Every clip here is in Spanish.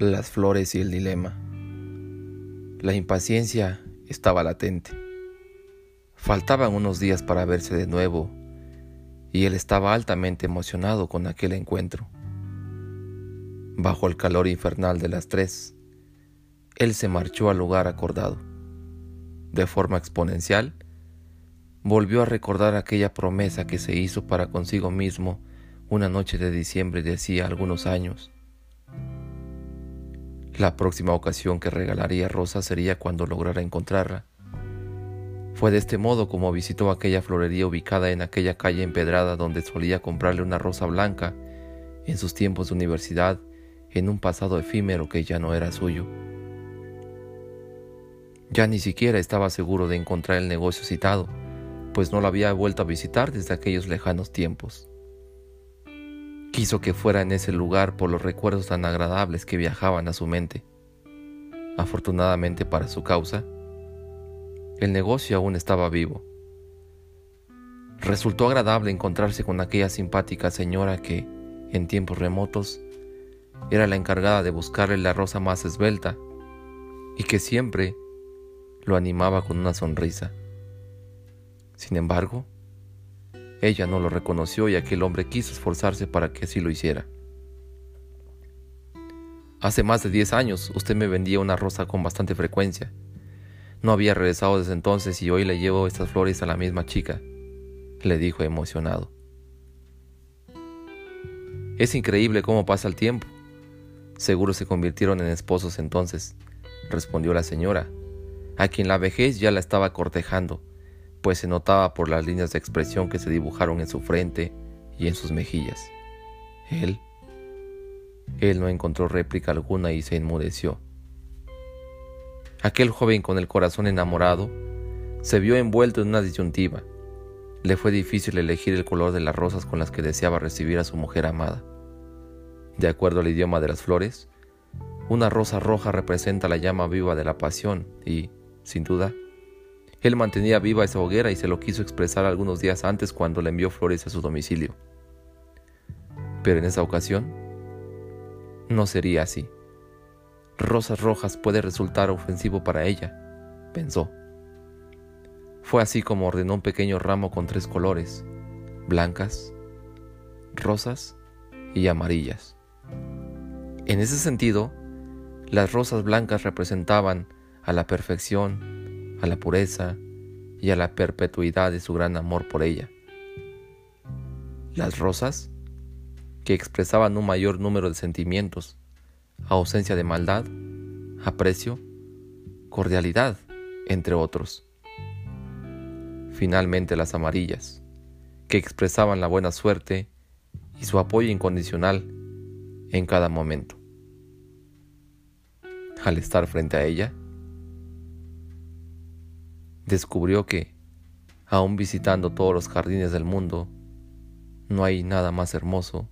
Las flores y el dilema. La impaciencia estaba latente. Faltaban unos días para verse de nuevo y él estaba altamente emocionado con aquel encuentro. Bajo el calor infernal de las tres, él se marchó al lugar acordado. De forma exponencial, volvió a recordar aquella promesa que se hizo para consigo mismo una noche de diciembre de hacía algunos años la próxima ocasión que regalaría Rosa sería cuando lograra encontrarla. Fue de este modo como visitó aquella florería ubicada en aquella calle empedrada donde solía comprarle una rosa blanca en sus tiempos de universidad en un pasado efímero que ya no era suyo. Ya ni siquiera estaba seguro de encontrar el negocio citado, pues no lo había vuelto a visitar desde aquellos lejanos tiempos. Quiso que fuera en ese lugar por los recuerdos tan agradables que viajaban a su mente. Afortunadamente para su causa, el negocio aún estaba vivo. Resultó agradable encontrarse con aquella simpática señora que, en tiempos remotos, era la encargada de buscarle la rosa más esbelta y que siempre lo animaba con una sonrisa. Sin embargo, ella no lo reconoció y aquel hombre quiso esforzarse para que así lo hiciera. Hace más de diez años usted me vendía una rosa con bastante frecuencia. No había regresado desde entonces y hoy le llevo estas flores a la misma chica, le dijo emocionado. Es increíble cómo pasa el tiempo. Seguro se convirtieron en esposos entonces, respondió la señora, a quien la vejez ya la estaba cortejando pues se notaba por las líneas de expresión que se dibujaron en su frente y en sus mejillas. Él, él no encontró réplica alguna y se enmudeció. Aquel joven con el corazón enamorado se vio envuelto en una disyuntiva. Le fue difícil elegir el color de las rosas con las que deseaba recibir a su mujer amada. De acuerdo al idioma de las flores, una rosa roja representa la llama viva de la pasión y, sin duda, él mantenía viva esa hoguera y se lo quiso expresar algunos días antes cuando le envió flores a su domicilio. Pero en esa ocasión no sería así. Rosas rojas puede resultar ofensivo para ella, pensó. Fue así como ordenó un pequeño ramo con tres colores, blancas, rosas y amarillas. En ese sentido, las rosas blancas representaban a la perfección a la pureza y a la perpetuidad de su gran amor por ella. Las rosas, que expresaban un mayor número de sentimientos, ausencia de maldad, aprecio, cordialidad, entre otros. Finalmente las amarillas, que expresaban la buena suerte y su apoyo incondicional en cada momento. Al estar frente a ella, descubrió que, aún visitando todos los jardines del mundo, no hay nada más hermoso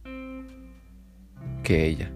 que ella.